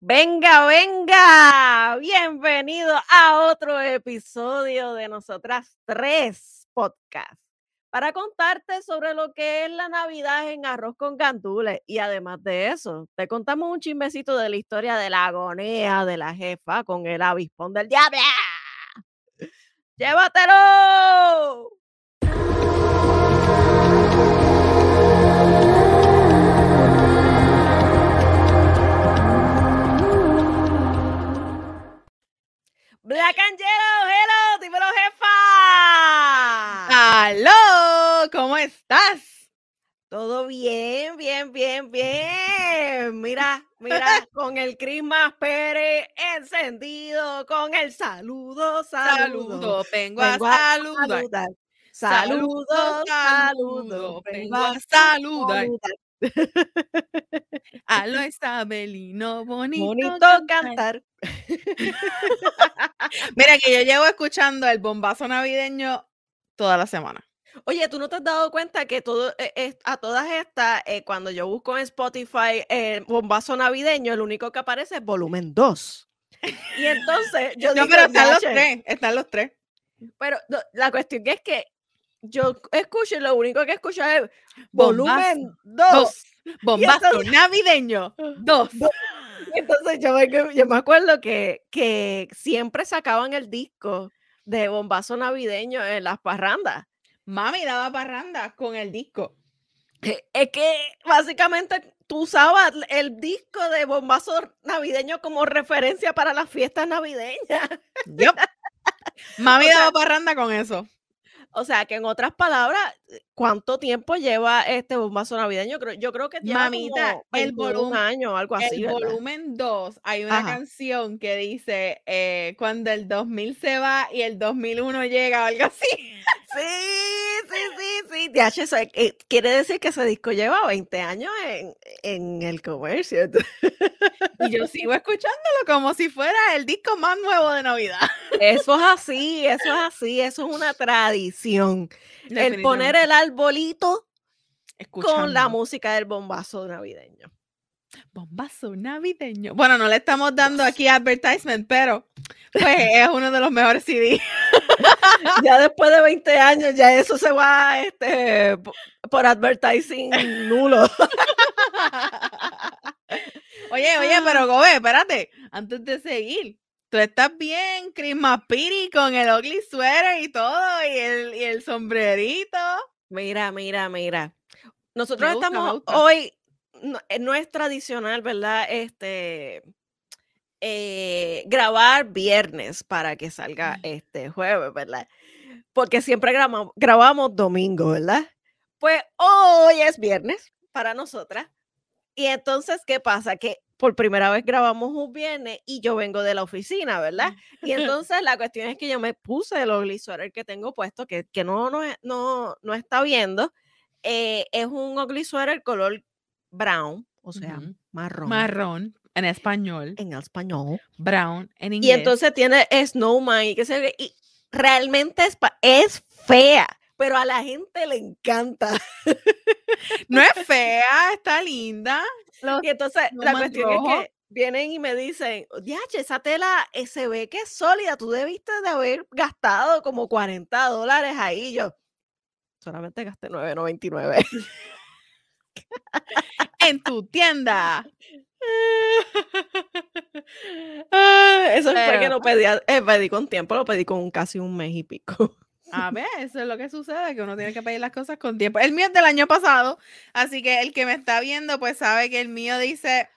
Venga, venga, bienvenido a otro episodio de Nosotras Tres Podcast para contarte sobre lo que es la Navidad en arroz con gandules. Y además de eso, te contamos un chismecito de la historia de la agonía de la jefa con el avispón del diablo. ¡Llévatelo! Black Angelo, hello, dímelo jefa. ¡Aló! ¿Cómo estás? Todo bien, bien, bien, bien. Mira, mira, con el Christmas Pérez encendido, con el saludo, saludo. Saludo, vengo, a saludar. saludar. Saludo, Saludo, saludo, saludo. vengo a saludar. Aló, Isabelino, bonito. Bonito cantar. cantar. Mira que yo llevo escuchando el bombazo navideño toda la semana. Oye, ¿tú no te has dado cuenta que todo, eh, eh, a todas estas, eh, cuando yo busco en Spotify el bombazo navideño, el único que aparece es volumen 2? Y entonces yo No, digo, pero están los tres, están los tres. Pero no, la cuestión es que yo escucho y lo único que escucho es volumen 2. Bombazo entonces- navideño. Dos. Entonces yo me, yo me acuerdo que, que siempre sacaban el disco de bombazo navideño en las parrandas. Mami daba parranda con el disco. Es que básicamente tú usabas el disco de bombazo navideño como referencia para las fiestas navideñas. Yup. Mami O sea- daba parranda con eso. O sea, que en otras palabras, ¿cuánto tiempo lleva este bombazo navideño? Creo- Yo creo que lleva Mamita, como el 21 volumen- años o algo así, el ¿verdad? volumen 2, hay una Ajá. canción que dice eh, cuando el 2000 se va y el 2001 llega o algo así. Sí, sí, sí, sí. Eso, eh, quiere decir que ese disco lleva 20 años en, en el comercio. Y yo sigo escuchándolo como si fuera el disco más nuevo de Navidad. Eso es así, eso es así, eso es una tradición. El poner el arbolito con la música del bombazo navideño. Bombazo navideño. Bueno, no le estamos dando aquí advertisement, pero pues es uno de los mejores CD. Ya después de 20 años, ya eso se va este, po- por advertising nulo. Oye, oye, pero Gobe, espérate, antes de seguir. Tú estás bien, Christmas Piri, con el ugly sweater y todo, y el, y el sombrerito. Mira, mira, mira. Nosotros gusta, estamos hoy, no, eh, no es tradicional, ¿verdad? Este eh, grabar viernes para que salga este jueves, ¿verdad? Porque siempre grabamos, grabamos domingo, ¿verdad? Pues hoy es viernes para nosotras. Y entonces, ¿qué pasa? Que por primera vez grabamos un viernes y yo vengo de la oficina, ¿verdad? Y entonces la cuestión es que yo me puse el ugly sweater que tengo puesto, que, que no, no, no, no está viendo. eh, es un ugly sweater color brown, o sea, Ujú. marrón Marrón en español, en español. brown en Y inglés. entonces tiene snowman y que se ve, y realmente es, es fea, pero a la gente le encanta. no es fea, está linda. Los- Y entonces la cuestión rojo. es que vienen y me dicen, diache, esa tela eh, se ve que es sólida, tú debiste de haber gastado como 40 dólares ahí. Yo solamente gasté 9.99. en tu tienda. Ah, Eso fue que no pedí, eh, pedí con tiempo, lo pedí con casi un mes y pico. A ver, eso es lo que sucede, que uno tiene que pedir las cosas con tiempo. El mío es del año pasado, así que el que me está viendo, pues sabe que el mío dice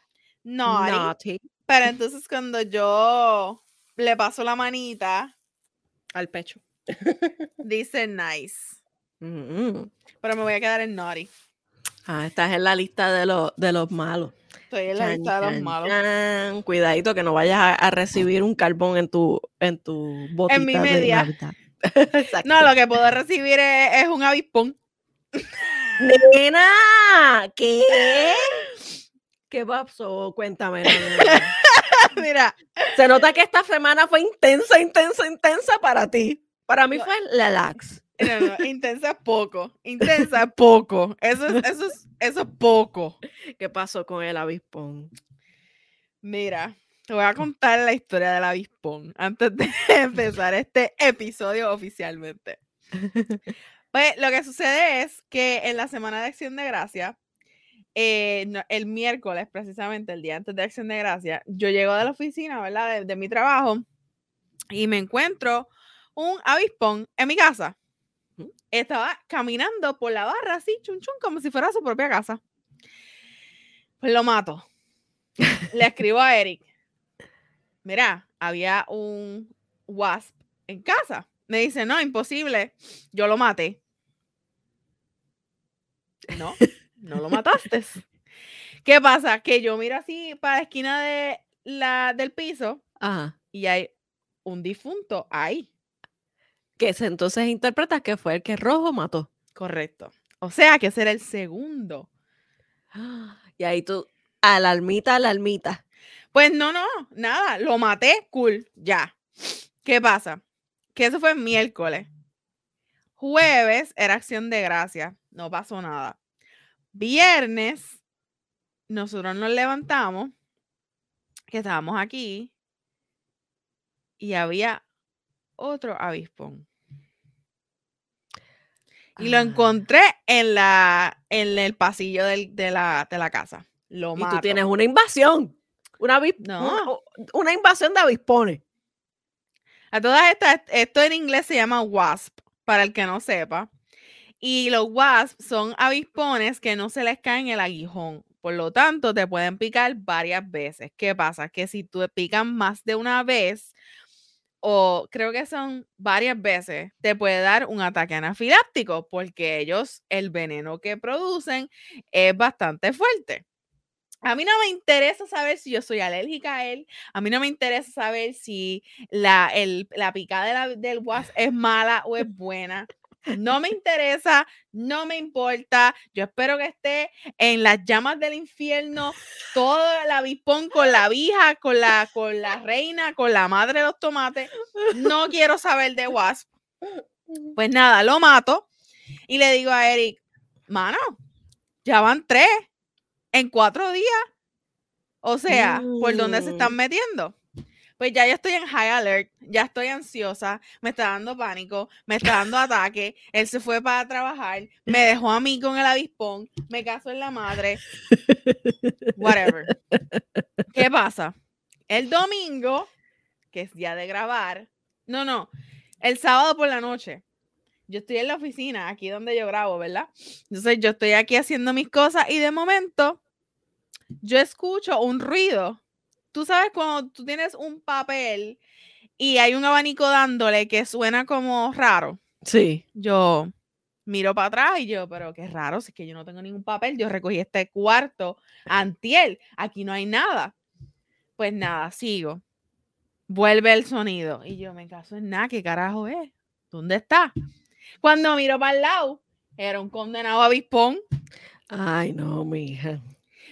naughty. Naughty. Pero entonces cuando yo le paso la manita, Al pecho. dice nice. Mm. Pero me voy a quedar en naughty. Ah, estás en la lista de los, de los malos. Estoy en la Chan, lista de los chan, malos. chan. Cuidadito que no vayas a, a recibir un carbón en tu, en tu botita mi de media. Navidad. Exacto. No, lo que puedo recibir es, es un avispón. Nena, ¿qué? ¿Qué pasó? Cuéntame. nena. Mira, Se nota que esta semana fue intensa, intensa, intensa para ti. Para mí No. fue relax. no, no, intensa es poco. Intensa es poco. Eso es, eso es, eso es poco. ¿Qué pasó con el avispón? Mira, te voy a contar la historia del avispón antes de empezar este episodio oficialmente. Pues lo que sucede es que en la semana de Acción de Gracia, eh, el miércoles, precisamente el día antes de Acción de Gracia, yo llego de la oficina, ¿verdad? De, mi trabajo y me encuentro un avispón en mi casa. Estaba caminando por la barra así, chun chun, como si fuera su propia casa. Pues lo mato. Le escribo a Eric. Mira, había un wasp en casa. Me dice, no, imposible. Yo lo maté. No, no lo mataste. ¿Qué pasa? Que yo miro así para la esquina de la, del piso y hay un difunto ahí. Que entonces interpretas que fue el que rojo mató. Correcto. O sea, que ese era el segundo. Y ahí tú, alarmita, alarmita. Pues no, no, nada, lo maté, cool, ya. ¿Qué pasa? Que eso fue miércoles. Jueves era acción de gracia, no pasó nada. Viernes, nosotros nos levantamos, que estábamos aquí, y había otro avispón. Y lo ah. encontré en, la, en el pasillo de, la, de la casa. Lo y tú tienes una invasión. Una, una, invasión de avispones. A todas estas, esto en inglés se llama wasp, para el que no sepa. Y los wasps son avispones que no se les cae el aguijón. Por lo tanto, te pueden picar varias veces. ¿Qué pasa? Que si tú te pican más de una vez, o creo que son varias veces, te puede dar un ataque anafiláctico, porque ellos, el veneno que producen es bastante fuerte. A mí no me interesa saber si yo soy alérgica a él. A mí no me interesa saber si la, la picada del wasp es mala o es buena. No me interesa, no me importa. Yo espero que esté en las llamas del infierno todo el avispón con la vieja, con la, con la reina, con la madre de los tomates. No quiero saber de wasp. Pues nada, lo mato y le digo a Eric, mano, ya van tres en cuatro días. O sea, ¿por dónde se están metiendo? Pues ya yo estoy en high alert, ya estoy ansiosa, me está dando pánico, me está dando ataque, él se fue para trabajar, me dejó a mí con el avispón, me caso en la madre, whatever. ¿Qué pasa? El domingo, que es día de grabar, no, no, el sábado por la noche, yo estoy en la oficina, aquí donde yo grabo, ¿verdad? Entonces yo estoy aquí haciendo mis cosas y de momento yo escucho un ruido. Tú sabes cuando tú tienes un papel y hay un abanico dándole que suena como raro. Sí. Yo miro para atrás y yo, pero qué raro, si es que yo no tengo ningún papel, yo recogí este cuarto antiel, aquí no hay nada. Pues nada, sigo. Vuelve el sonido y yo me caso en nada, ¿qué carajo es? ¿Dónde está? Cuando miro para el lado, era un condenado avispón. Ay, no, mi hija.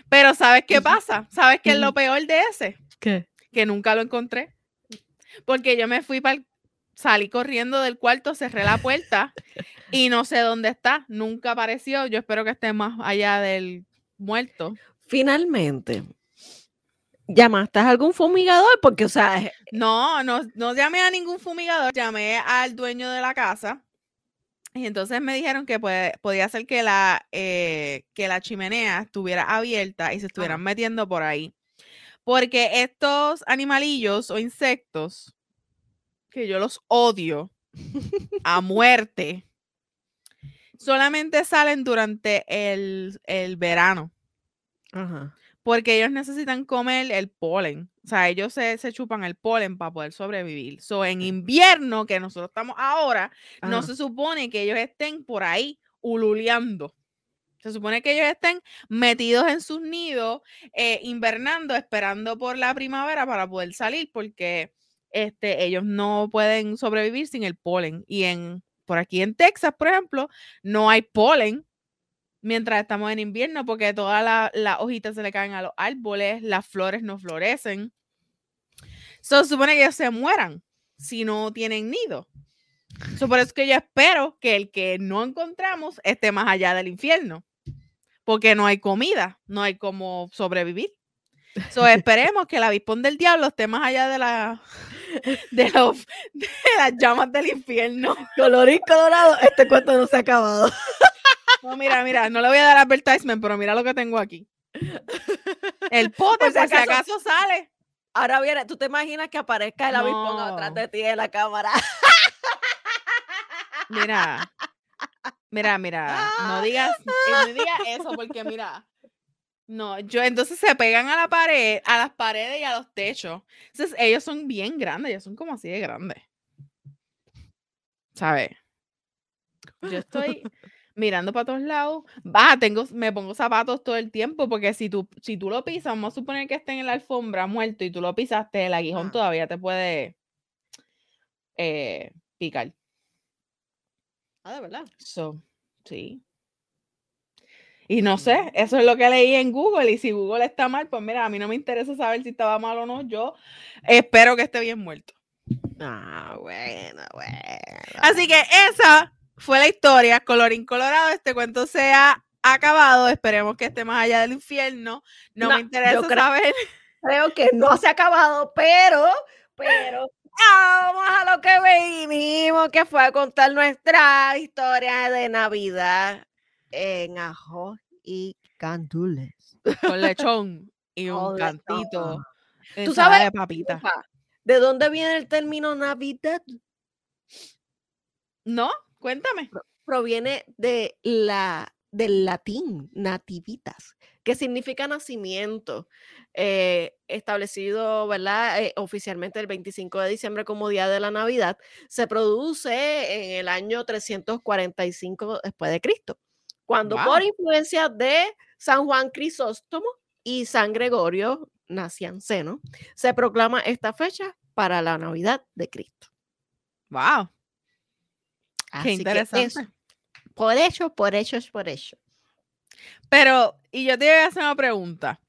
Pero ¿sabes qué pasa? ¿Sabes qué es lo peor de ese? ¿Qué? Que nunca lo encontré. Porque yo me fui para salí corriendo del cuarto, cerré la puerta y no sé dónde está. Nunca apareció. Yo espero que esté más allá del muerto. Finalmente, ¿llamaste a algún fumigador? Porque, o sea... No, no, no llamé a ningún fumigador. Llamé al dueño de la casa y entonces me dijeron que podía ser que la, eh, que la chimenea estuviera abierta y se estuvieran metiendo por ahí. Porque estos animalillos o insectos, que yo los odio a muerte, solamente salen durante el, el verano. Ajá porque ellos necesitan comer el polen. O sea, ellos se, chupan el polen para poder sobrevivir. So, en invierno, que nosotros estamos ahora, no se supone que ellos estén por ahí ululeando. Se supone que ellos estén metidos en sus nidos, eh, invernando, esperando por la primavera para poder salir, porque este, ellos no pueden sobrevivir sin el polen. Y en, por aquí en Texas, por ejemplo, no hay polen mientras estamos en invierno, porque todas las hojitas se le caen a los árboles, las flores no florecen. se supone que ellos se mueran si no tienen nido. por eso que yo espero que el que no encontramos esté más allá del infierno, porque no hay comida, no hay cómo sobrevivir. So, esperemos que el avispón del diablo esté más allá de la de, los, de las llamas del infierno. Colorín colorado, este cuento no se ha acabado. No, mira, mira, no le voy a dar advertisement, pero mira lo que tengo aquí. El pote, por si acaso, sale. Ahora viene, ¿tú te imaginas que aparezca el avispón atrás de ti en la cámara? Mira, mira, mira, no digas, eh, no digas eso porque mira, no, yo entonces se pegan a la pared, a las paredes y a los techos. Entonces ellos son bien grandes, ellos son como así de grandes. ¿Sabes? Yo estoy mirando para todos lados. Va, tengo, me pongo zapatos todo el tiempo porque si tú, si tú lo pisas, vamos a suponer que estén en la alfombra muerto y tú lo pisaste, el aguijón todavía te puede eh, picar. Ah, de verdad. So, sí. Y no sé, eso es lo que leí en Google. Y si Google está mal, pues mira, a mí no me interesa saber si estaba mal o no. Yo espero que esté bien muerto. Ah, bueno, bueno. Así que esa fue la historia. Colorín colorado, este cuento se ha acabado. Esperemos que esté más allá del infierno. No, me interesa saber. Creo que no se ha acabado, pero, pero vamos a lo que venimos, que fue a contar nuestra historia de Navidad en ajo y cantules. Con lechón y un cantito. ¿Tú sabes de papita? ¿De dónde viene el término Navidad? No, cuéntame. Proviene de la, del latín nativitas, que significa nacimiento. Eh, establecido, ¿verdad? Eh, oficialmente el 25 de diciembre como Día de la Navidad, se produce en el año 345 después de Cristo, cuando por influencia de San Juan Crisóstomo y San Gregorio Nacianceno, se proclama esta fecha para la Navidad de Cristo. ¡Wow! Qué interesante. por hecho, por hecho, es por hecho. Pero, y yo te voy a hacer una pregunta.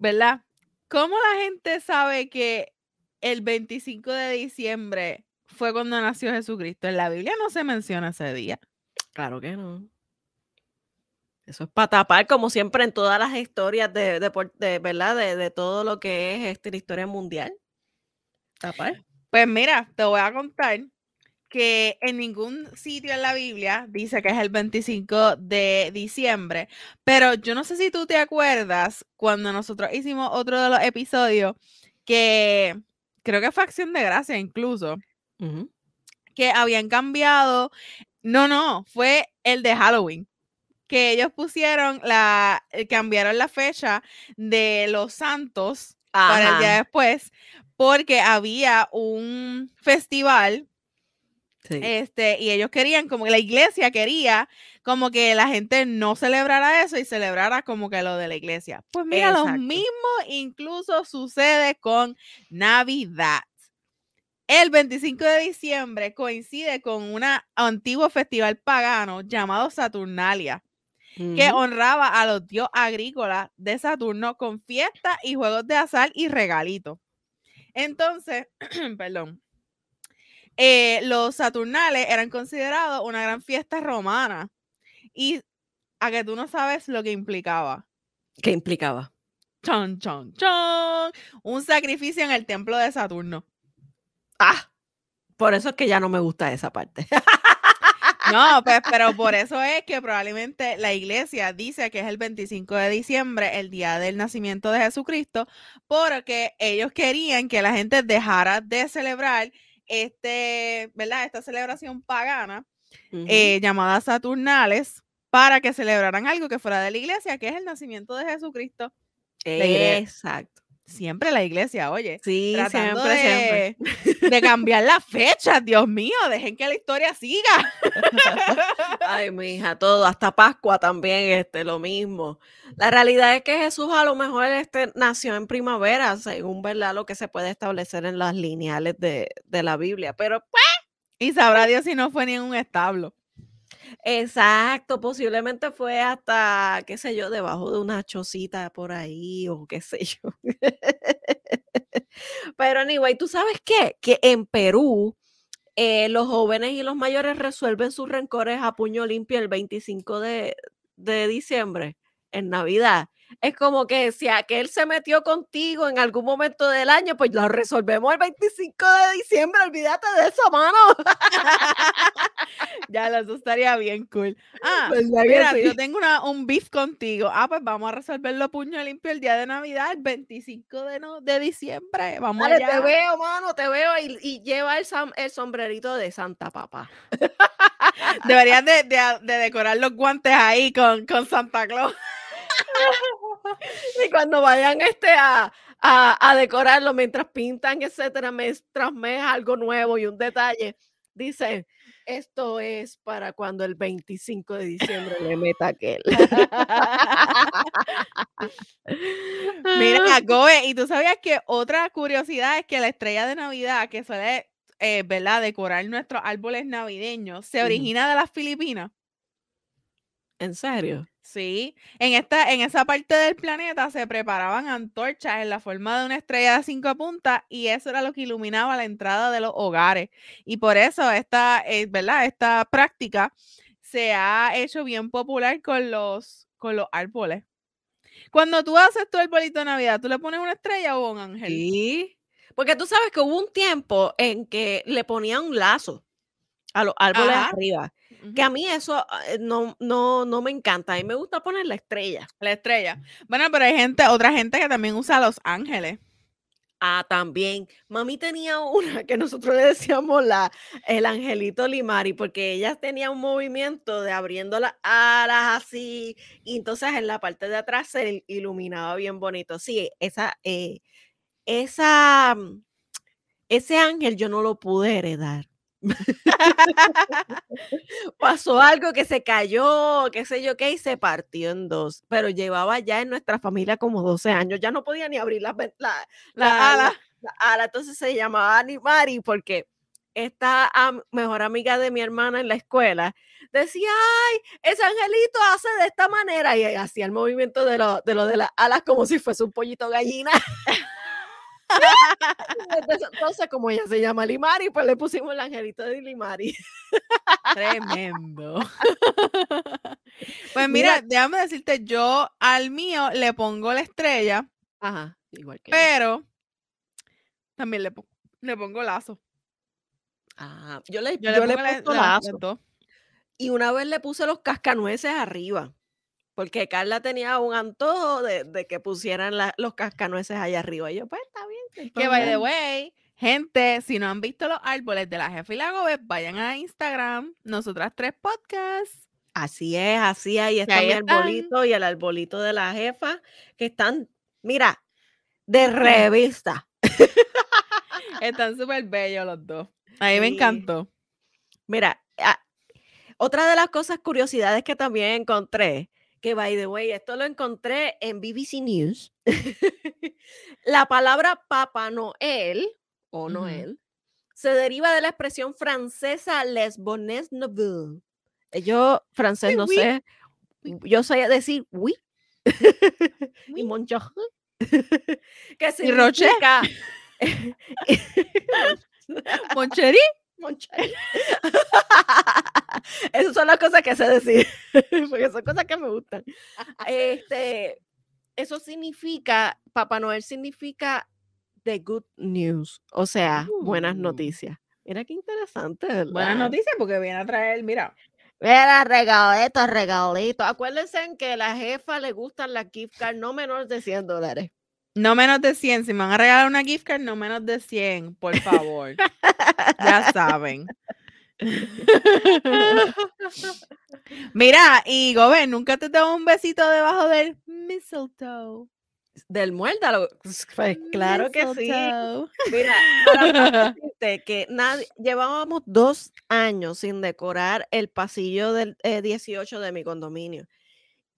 ¿verdad? ¿Cómo la gente sabe que el 25 de diciembre fue cuando nació Jesucristo? En la Biblia no se menciona ese día. Claro que no. Eso es para tapar, como siempre, en todas las historias de, de, ¿verdad? De, todo lo que es este, la historia mundial. Tapar. Pues mira, te voy a contar que en ningún sitio en la Biblia dice que es el 25 de diciembre, pero yo no sé si tú te acuerdas cuando nosotros hicimos otro de los episodios que creo que fue acción de gracia incluso, que habían cambiado, no, no, fue el de Halloween que ellos pusieron la, eh, cambiaron la fecha de los santos para el día después, porque había un festival este, y ellos querían, como que la iglesia quería, como que la gente no celebrara eso y celebrara como que lo de la iglesia. Pues mira, lo mismo incluso sucede con Navidad. El 25 de diciembre coincide con un antiguo festival pagano llamado Saturnalia, que honraba a los dios agrícolas de Saturno con fiestas y juegos de azar y regalitos. Entonces, perdón, eh, los Saturnales eran considerados una gran fiesta romana. Y a que tú no sabes lo que implicaba. ¿Qué implicaba? Chon, chon, chon. Un sacrificio en el templo de Saturno. Ah, por eso es que ya no me gusta esa parte. No, pues, pero por eso es que probablemente la iglesia dice que es el 25 de diciembre, el día del nacimiento de Jesucristo, porque ellos querían que la gente dejara de celebrar este, ¿verdad? Esta celebración pagana eh, llamada Saturnales para que celebraran algo que fuera de la iglesia, que es el nacimiento de Jesucristo. Exacto. Siempre la iglesia, oye. Sí, tratando de, de cambiar la fecha, Dios mío, dejen que la historia siga. Ay, mi hija, todo, hasta Pascua también, este, lo mismo. La realidad es que Jesús a lo mejor este, nació en primavera, según verdad lo que se puede establecer en las lineales de, de la Biblia, pero pues. Y sabrá Dios si no fue ni en un establo. Exacto, posiblemente fue hasta, qué sé yo, debajo de una chocita por ahí o qué sé yo. Pero anyway, ¿tú sabes qué? Que en Perú eh, los jóvenes y los mayores resuelven sus rencores a puño limpio el 25 de, de diciembre, en Navidad. Es como que si aquel se metió contigo en algún momento del año, pues lo resolvemos el 25 de diciembre, olvídate de eso, mano. ya, eso estaría bien cool. Ah, mira, yo tengo una, un beef contigo. Ah, pues vamos a resolverlo puño limpio el día de Navidad, el 25 de, no, de diciembre. Vamos Dale, te veo, mano, te veo y, lleva el, el, sombrerito de Santa Papá. Deberías de, de, decorar los guantes ahí con, con Santa Claus. Y cuando vayan este a, a, decorarlo mientras pintan, etcétera, mes tras mes algo nuevo y un detalle, dicen, esto es para cuando el 25 de diciembre le meta aquel. Mira, Goe, y tú sabías que otra curiosidad es que la estrella de Navidad que suele, eh, ¿verdad?, decorar nuestros árboles navideños, se origina de las Filipinas. ¿En serio? Sí, en esta, en esa parte del planeta se preparaban antorchas en la forma de una estrella de cinco puntas y eso era lo que iluminaba la entrada de los hogares. Y por eso esta, eh, ¿verdad? Esta práctica se ha hecho bien popular con los, con los árboles. Cuando tú haces tu arbolito de Navidad, ¿tú le pones una estrella o un ángel? Sí, porque tú sabes que hubo un tiempo en que le ponían un lazo a los árboles arriba. Que a mí eso eh, no, no, no me encanta. A mí me gusta poner la estrella. La estrella. Bueno, pero hay gente, otra gente que también usa los ángeles. Ah, también. Mami tenía una que nosotros le decíamos la, el angelito Limari, porque ella tenía un movimiento de abriendo las alas así, y entonces en la parte de atrás se iluminaba bien bonito. Sí, esa, eh, esa, mm, ese ángel yo no lo pude heredar. Pasó algo que se cayó, qué sé yo qué, y se partió en dos. Pero llevaba ya en nuestra familia como 12 años. Ya no podía ni abrir la, la, la, ala. Entonces se llamaba Animari porque esta mejor amiga de mi hermana en la escuela decía, ay, ese angelito hace de esta manera. Y hacía el movimiento de lo de, lo de las alas como si fuese un pollito gallina. Entonces, como ella se llama Limari, pues le pusimos el angelito de Limari. Tremendo. Pues mira, déjame decirte, yo al mío le pongo la estrella. Ajá, igual que. Pero también le, le pongo lazo. Ah, yo le, yo, le, pongo lazo. Y una vez le puse los cascanueces arriba porque Carla tenía un antojo de, que pusieran los cascanueces allá arriba. Y yo, pues está bien. Que by the way, gente, si no han visto los árboles de la jefa y la gobe, vayan a Instagram, nosotras tres podcasts. Así es, así ahí está mi arbolito y el arbolito de la jefa, que están, mira, de revista. están súper bellos los dos. A mí me encantó. Mira, ah, otra de las cosas, curiosidades que también encontré, que by the way, esto lo encontré en BBC News. la palabra Papá Noel o Noel se deriva de la expresión francesa Les Bonnes Neveux. Eh, yo francés no sé, yo sé decir oui. y mon que significa Esas son las cosas que sé decir, porque son cosas que me gustan. Este, eso significa, Papá Noel significa the good news, o sea, buenas uh. noticias. Mira qué interesante, Buenas noticias porque viene a traer, mira. Mira, regalitos, regalitos. Acuérdense que a la jefa le gustan las gift cards no menos de 100 dólares. No menos de 100. Si me van a regalar una gift card, no menos de 100, por favor. ya saben. Mira, y Gobe, ¿nunca te dado un besito debajo del mistletoe? Del muértalo. Pues, claro que sí. Mira, que nadie, llevábamos dos años sin decorar el pasillo del 18 eh, de mi condominio.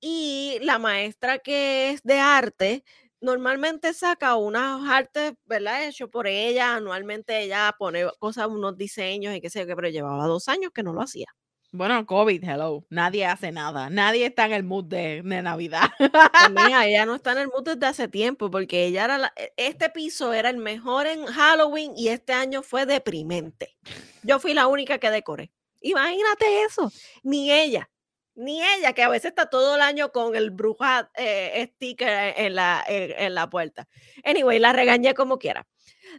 Y la maestra que es de arte normalmente saca unas artes, ¿verdad? Hecho por ella, anualmente ella pone cosas, unos diseños y qué sé yo, pero llevaba dos años que no lo hacía. Bueno, COVID, hello. Nadie hace nada. Nadie está en el mood de, Navidad. Pues mira, ella no está en el mood desde hace tiempo porque ella era e, este piso era el mejor en Halloween y este año fue deprimente. Yo fui la única que decoré. Imagínate eso. Ni ella. Ni ella, que a veces está todo el año con el bruja eh, sticker en la, en, la puerta. Anyway, la regañé como quiera.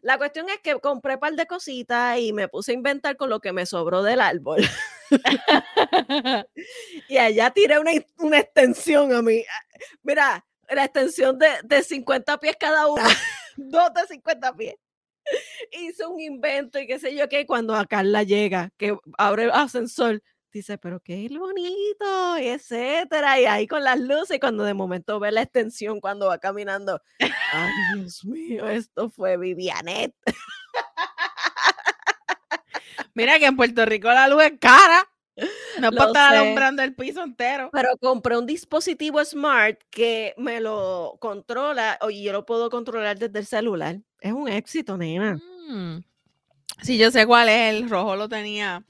La cuestión es que compré un par de cositas y me puse a inventar con lo que me sobró del árbol. y allá tiré una, una, extensión a mí. Mira, la extensión de, de 50 pies cada una. Dos de 50 pies. Hice un invento y qué sé yo qué. Cuando a Carla llega, que abre el ascensor, dice, pero qué bonito, y etcétera, y ahí con las luces, y cuando de momento ve la extensión cuando va caminando, ay Dios mío, esto fue Vivianet. Mira que en Puerto Rico la luz es cara. No puedo estar alumbrando el piso entero. Pero compré un dispositivo smart que me lo controla y yo lo puedo controlar desde el celular. Es un éxito, nena. Mm. Sí, yo sé cuál es. El rojo lo tenía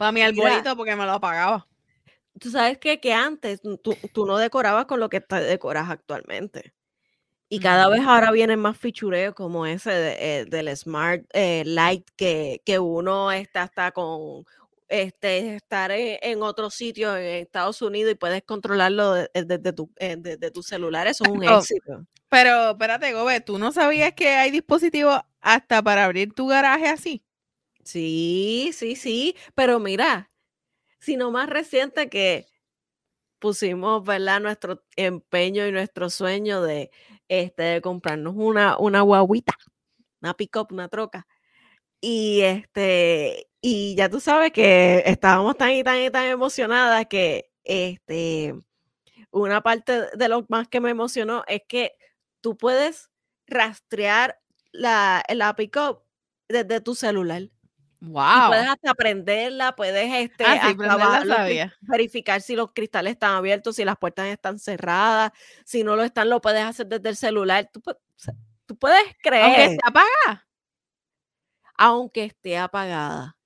para mi arbolito porque me lo apagaba. Tú sabes que, que antes tú, no decorabas con lo que te decoras actualmente. Y cada vez ahora vienen más fichureos como ese eh, del Smart eh, Light que, que, uno está hasta con este, estar en, otro sitio en Estados Unidos y puedes controlarlo desde tu, eh, tu celular. Eso es un éxito. Pero espérate, Gobe, ¿tú no sabías que hay dispositivos hasta para abrir tu garaje así? Sí, sí, sí, pero mira, sino más reciente que pusimos, ¿verdad? Nuestro empeño y nuestro sueño de, este, comprarnos una, una guaguita, una pick-up, una troca. Y este, y ya tú sabes que estábamos tan y tan y tan emocionadas que este, una parte de lo más que me emocionó es que tú puedes rastrear la, la pick-up desde tu celular. Wow. puedes hasta prenderla, puedes este, ah, verificar si los cristales están abiertos, si las puertas están cerradas, si no lo están, lo puedes hacer desde el celular. Tú, tú puedes creer. Aunque esté apagada. Aunque esté apagada.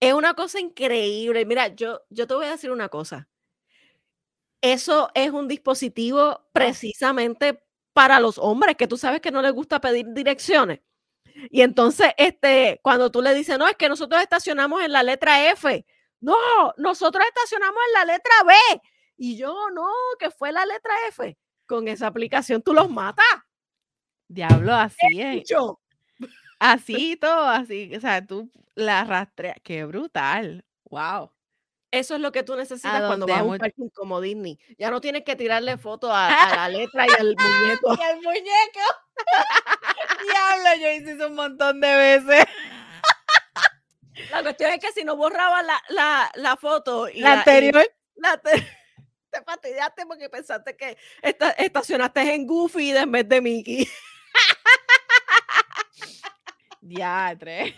Es una cosa increíble. Mira, yo, yo te voy a decir una cosa. Eso es un dispositivo precisamente para los hombres, que tú sabes que no les gusta pedir direcciones. Y entonces, este, cuando tú le dices, no, es que nosotros estacionamos en la letra F. No, nosotros estacionamos en la letra B. Y yo, no, que fue la letra F. Con esa aplicación tú los matas. Diablo, así es. Así todo, así. O sea, tú la rastreas. Qué brutal. Wow. Eso es lo que tú necesitas cuando vas a un parking como Disney. Ya no tienes que tirarle foto a, la letra y al muñeco. y al muñeco. Diablo, yo hice eso un montón de veces. La cuestión es que si no borraba la, la, foto y la, anterior, te fastidiaste porque pensaste que estacionaste en Goofy en vez de Mickey. Diatre.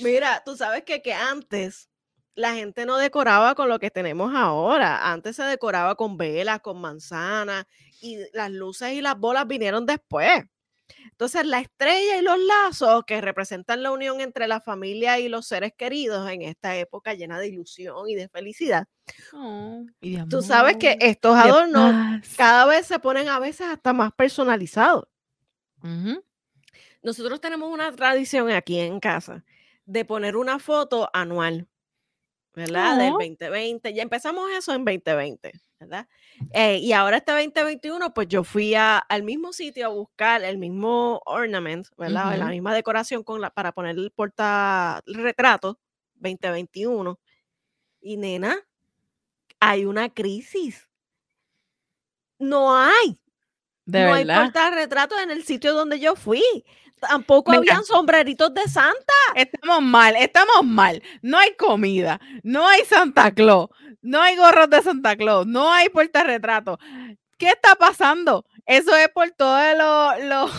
Mira, tú sabes que, que antes la gente no decoraba con lo que tenemos ahora. Antes se decoraba con velas, con manzanas y las luces y las bolas vinieron después. Entonces, la estrella y los lazos que representan la unión entre la familia y los seres queridos en esta época llena de ilusión y de felicidad. Oh, tú sabes que estos adornos cada vez se ponen a veces hasta más personalizados. Nosotros tenemos una tradición aquí en casa de poner una foto anual. ¿Verdad? Del 2020. Ya empezamos eso en 2020, ¿verdad? Eh, y ahora este 2021, pues yo fui al mismo sitio a buscar el mismo ornament, ¿verdad? La misma decoración con la, para poner el porta retrato 2021. Y nena, hay una crisis. No hay. ¿De no verdad? hay porta retrato en el sitio donde yo fui. Tampoco habían sombreritos de Santa. Estamos mal, estamos mal. No hay comida, no hay Santa Claus, no hay gorros de Santa Claus, no hay retrato. ¿Qué está pasando? Eso es por todos los,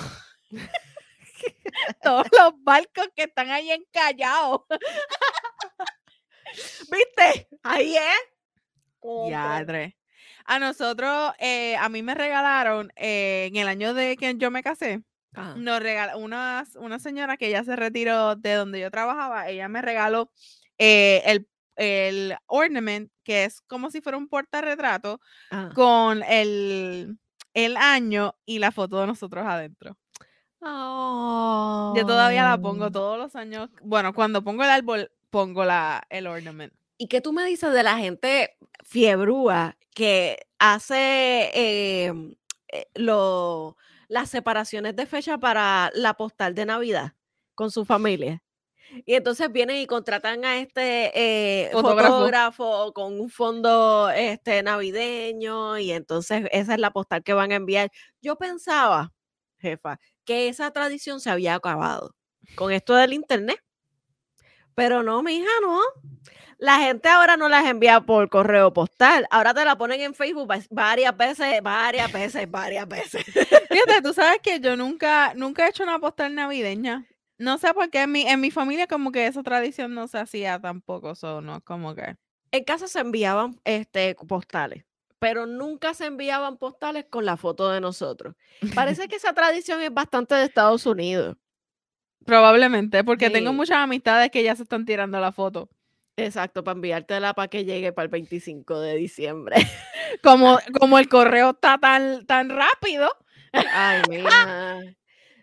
todos los barcos que están ahí encallados. ¿Viste? Ahí es. A nosotros, eh, a mí me regalaron eh, en el año de que yo me casé, nos regaló una, una señora que ya se retiró de donde yo trabajaba, ella me regaló eh, el, el ornament, que es como si fuera un portarretrato, ah. con el, el año y la foto de nosotros adentro. Yo todavía la pongo todos los años. Bueno, cuando pongo el árbol, pongo la, el ornament. ¿Y qué tú me dices de la gente fiebrúa que hace em, eh, lo, las separaciones de fecha para la postal de Navidad con su familia? Y entonces vienen y contratan a este eh, Fotógrafo. fotógrafo con un fondo este, navideño y entonces esa es la postal que van a enviar. Yo pensaba, jefa, que esa tradición se había acabado con esto del internet. Pero no, mi hija, no. La gente ahora no las envía por correo postal. Ahora te la ponen en Facebook va- varias veces, varias veces, varias veces. Fíjate, tú sabes que yo nunca, nunca he hecho una postal navideña. No sé por qué en mi, en mi familia como que esa tradición no se hacía tampoco, so, no, como que. En casa se enviaban este, postales, pero nunca se enviaban postales con la foto de nosotros. Parece que esa tradición es bastante de Estados Unidos. Probablemente, porque tengo muchas amistades que ya se están tirando la foto. Exacto, para enviártela para que llegue para el 25 de diciembre. Como, como el correo está tan, tan rápido. Ay, mira.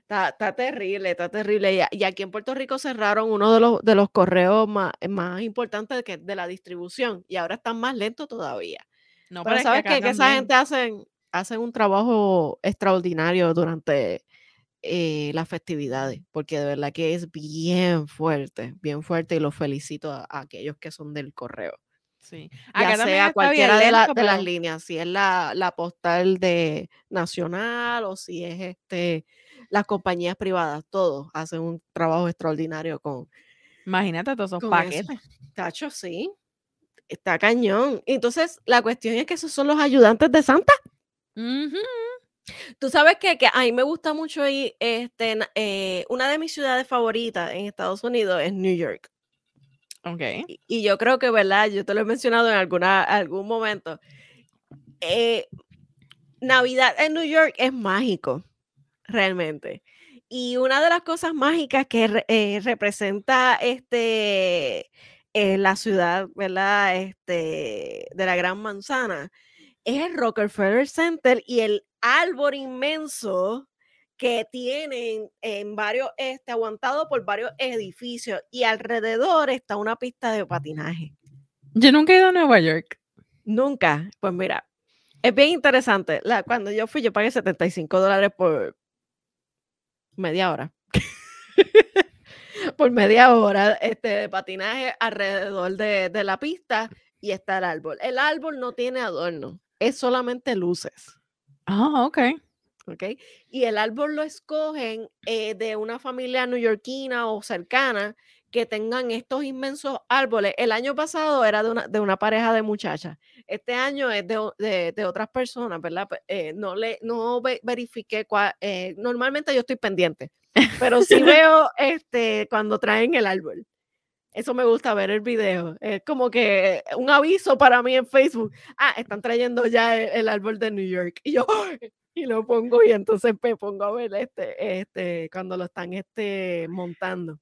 Está, está terrible, está terrible. Y, aquí en Puerto Rico cerraron uno de los, de los correos más, más importantes de, que, de la distribución y ahora están más lentos todavía. No, Pero es sabes qué? que esa gente hacen, hacen un trabajo extraordinario durante eh, las festividades, porque de verdad que es bien fuerte, bien fuerte y los felicito a, a aquellos que son del correo. Sí. Ya Acá sea cualquiera de, la- de las líneas, si es la, la postal de nacional o si es este las compañías privadas, todos hacen un trabajo extraordinario con, Imagínate todos esos eso. paquetes. Tacho, sí. Está cañón. Entonces, la cuestión es que esos son los ayudantes de Santa. Ujú. Tú sabes que, que a mí me gusta mucho ir, este, eh, una de mis ciudades favoritas en Estados Unidos es New York. Ok. Y, y yo creo que, ¿verdad? Yo te lo he mencionado en alguna, algún momento. eh, Navidad en New York es mágico, realmente. Y una de las cosas mágicas que eh, representa este, la ciudad, ¿verdad? Este, de la Gran Manzana es el Rockefeller Center y el árbol inmenso que tienen en varios, este, aguantado por varios edificios y alrededor está una pista de patinaje. Yo nunca he ido a Nueva York. Nunca, pues mira, es bien interesante. La, cuando yo fui, yo pagué 75 dólares por media hora. por media hora este, de patinaje alrededor de, de la pista y está el árbol. El árbol no tiene adorno, es solamente luces. Ah, ok. ¿ok? Y el árbol lo escogen eh, de una familia neoyorquina o cercana que tengan estos inmensos árboles. El año pasado era de una, de una pareja de muchachas. Este año es de, de- de otras personas, ¿verdad? Eh, no le, no ve- verifiqué cuál. eh, normalmente yo estoy pendiente, pero sí veo este, cuando traen el árbol. Eso me gusta ver el video. Es como que un aviso para mí en Facebook. Ah, están trayendo ya el, el árbol de New York. Y yo, y lo pongo y entonces me pongo a ver este, este, cuando lo están este, montando.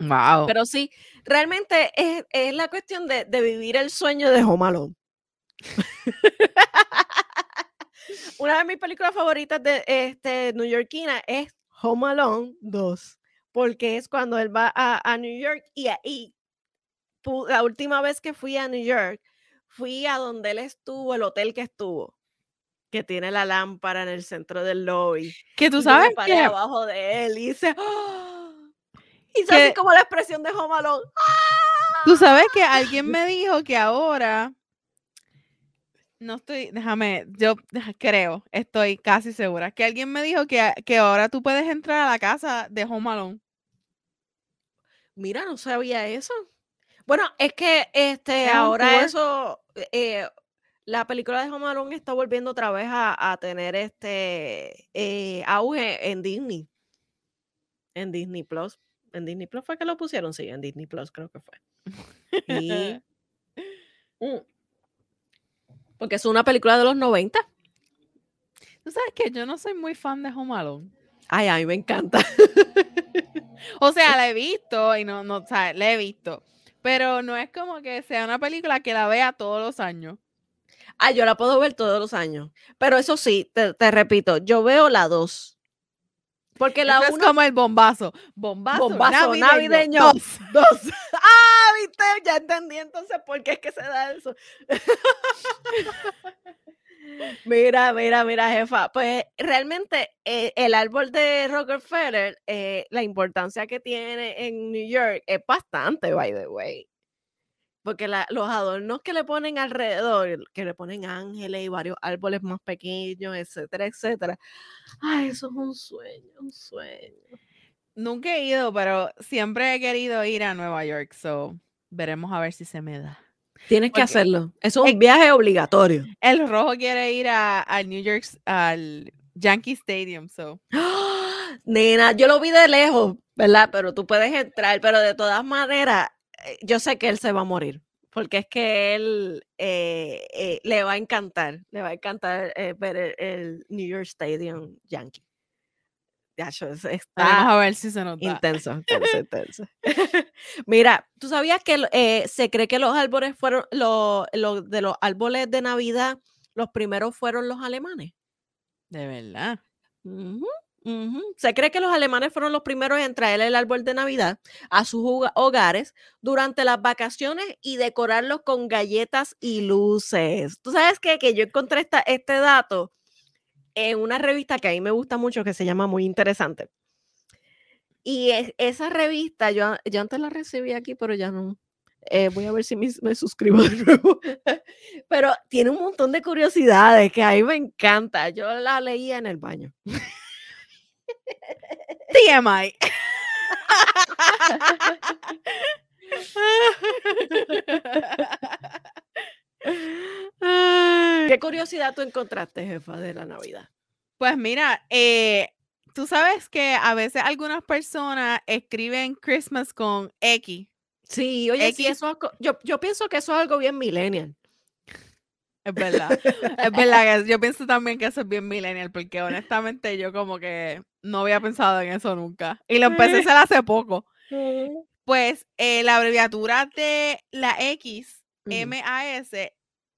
Wow. Pero sí, realmente es, es la cuestión de, de vivir el sueño de Home Alone. Una de mis películas favoritas de este, neoyorquina es Home Alone 2, porque es cuando él va a, a New York y, ahí la última vez que fui a New York, fui a donde él estuvo, el hotel que estuvo, que tiene la lámpara en el centro del lobby. que tú y sabes paré que abajo de él y hice, ¡ah! hice así Que- como la expresión de Home Alone. Tú sabes que alguien me dijo que ahora. No estoy, déjame, yo creo, estoy casi segura, que alguien me dijo que, que ahora tú puedes entrar a la casa de Home Alone. Mira, no sabía eso. Bueno, es que este ahora tour. eso, eh, la película de Home Alone está volviendo otra vez a, a tener este eh, auge en Disney. En Disney Plus. En Disney Plus fue que lo pusieron, sí, en Disney Plus creo que fue. Y- Mm. Porque es una película de los 90. Tú sabes que yo no soy muy fan de Home Alone. Ay, a mí me encanta. O sea, la he visto y no, no, o sea, la he visto. Pero no es como que sea una película que la vea todos los años. Ah, yo la puedo ver todos los años. Pero eso sí, te, te repito, yo veo la 2. Porque la Eso es uno como el bombazo. Bombazo, Bombazo navideño. navideño. Dos. Dos. Ah, viste, ya entendí entonces por qué es que se da eso. mira, mira, mira, jefa. Pues realmente eh, el árbol de Rockefeller, eh, la importancia que tiene en New York es bastante, by the way. Porque los adornos que le ponen alrededor, que le ponen ángeles y varios árboles más pequeños, etcétera, etcétera. Ay, eso es un sueño, un sueño. Nunca he ido, pero siempre he querido ir a Nueva York, so veremos a ver si se me da. Tienes que hacerlo. Eso es Eh, un viaje obligatorio. El rojo quiere ir a, al New York, al Yankee Stadium, so. ¡Ah! Nena, yo lo vi de lejos, ¿verdad? Pero tú puedes entrar, pero de todas maneras, eh, yo sé que él se va a morir, porque es que él eh, eh, le va a encantar, le va a encantar eh, ver el, el New York Stadium Yankee. Está a ver si se nos da. intenso, intenso, intenso. Mira, tú sabías que eh, se cree que los árboles fueron, lo- lo- de los árboles de Navidad, los primeros fueron los alemanes. De verdad. Se cree que los alemanes fueron los primeros en traer el árbol de Navidad a sus hoga- hogares durante las vacaciones y decorarlos con galletas y luces. ¿Tú sabes qué? Que yo encontré esta- este dato en una revista que a mí me gusta mucho que se llama Muy Interesante. Y es- esa revista, yo, yo antes la recibí aquí, pero ya no. Eh, voy a ver si me, me suscribo de nuevo. Pero tiene un montón de curiosidades que a mí me encanta. Yo la leía en el baño. TMI. ¿Qué curiosidad tú encontraste, jefa, de la Navidad? Pues mira, eh, tú sabes que a veces algunas personas escriben Christmas con X. Sí, oye, sí, eso es yo, yo pienso que eso es algo bien millennial. Es verdad. es verdad que yo pienso también que eso es bien millennial, porque honestamente yo como que no había pensado en eso nunca. Y lo empecé a hacer hace poco. Pues eh, la abreviatura de la X, Ujú. MAS,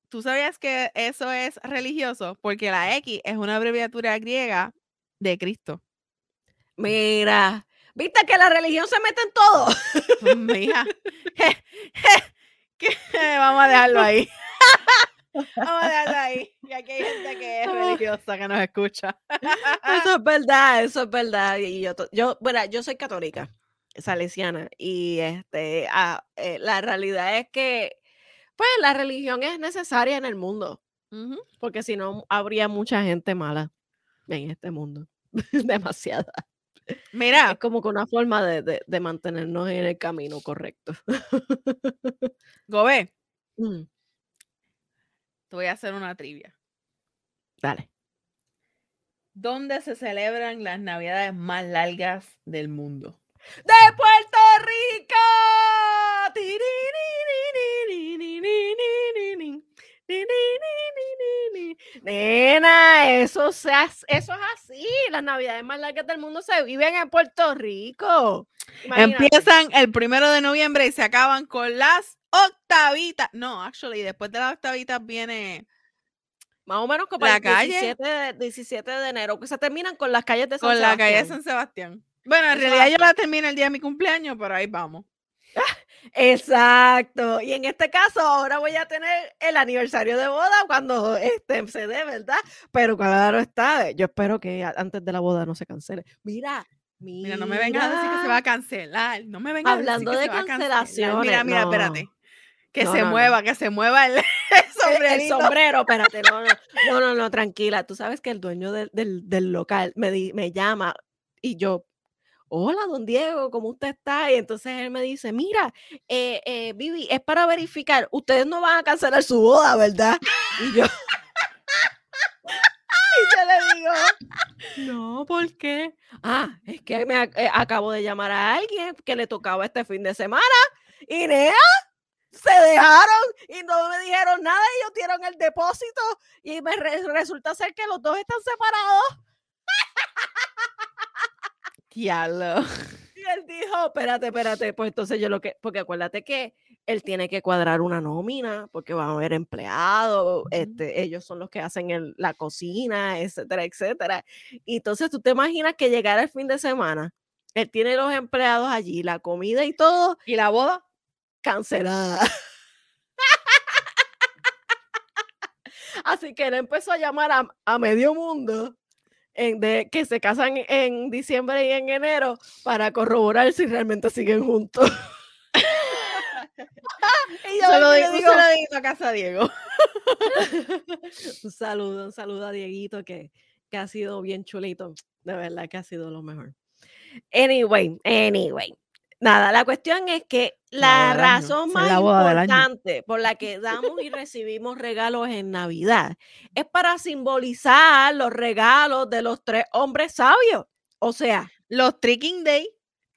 ¿tú sabías que eso es religioso? Porque la X es una abreviatura griega de Cristo. Mira, viste que la religión se mete en todo. Pues, que- vamos a dejarlo ahí. Vamos a dejarlo ahí. Y aquí hay gente que es religiosa que nos escucha. Eso es verdad, eso es verdad. Y yo, yo, bueno, yo soy católica, salesiana, y este, ah, eh, la realidad es que, pues, la religión es necesaria en el mundo, porque si no, habría mucha gente mala en este mundo. Demasiada. Mira, Es como que una forma de, de- de mantenernos en el camino correcto. Gobe, Mm, te voy a hacer una trivia. Dale. ¿Dónde se celebran las navidades más largas del mundo? ¡De Puerto Rico! Nena, eso, se hace- eso es así. Las navidades más largas del mundo se viven en Puerto Rico. Imagínate. Empiezan el primero de noviembre y se acaban con las octavitas. No, actually, después de las octavitas viene Más o menos como la el calle. 17 de, 17 de enero, que se terminan con las calles de San con la calle de Sebastián. San Sebastián. Bueno, en realidad yo la termino el día de mi cumpleaños, pero ahí vamos. Exacto. Y en este caso, ahora voy a tener el aniversario de boda cuando este se dé, ¿verdad? Pero claro está, yo espero que antes de la boda no se cancele. Mira, mira. Mira, no me vengas a decir que se va a cancelar. No me vengas Hablando a decir de que se va a cancelar. cancelaciones, Mira, mira, no. espérate. Que No, se no, mueva, que se mueva el, el El- sombrero, espérate, no, no, no, no, no, tranquila. Tú sabes que el dueño del, del- del local me, di- me llama y yo, hola, don Diego, ¿cómo usted está? Y entonces él me dice, mira, eh, eh, Vivi, es para verificar, ustedes no van a cancelar su boda, ¿verdad? Y yo, y yo le digo, no, ¿por qué? Ah, es que me ac- eh, acabo de llamar a alguien que le tocaba este fin de semana y Nea se dejaron y no me dijeron nada, ellos dieron el depósito y me re- resulta ser que los dos están separados. Diablo. Y él dijo, espérate, espérate, pues entonces yo lo que, porque acuérdate que él tiene que cuadrar una nómina porque van a haber empleados, este, ellos son los que hacen el- la cocina, etcétera, etcétera. Y entonces tú te imaginas que llegara el fin de semana, él tiene los empleados allí, la comida y todo ¿Y la boda? cancelada. Así que él empezó a llamar a, a medio mundo en de, que se casan en diciembre y en enero para corroborar si realmente siguen juntos. Y yo vengo y le saludito, un digo, saludito a casa Diego. un saludo, un saludo a Dieguito que, que ha sido bien chulito. De verdad que ha sido lo mejor. Anyway, anyway. Nada, la cuestión es que la razón más la importante por la que damos y recibimos regalos en Navidad es para simbolizar los regalos de los tres hombres sabios. O sea, Los Tricking Day.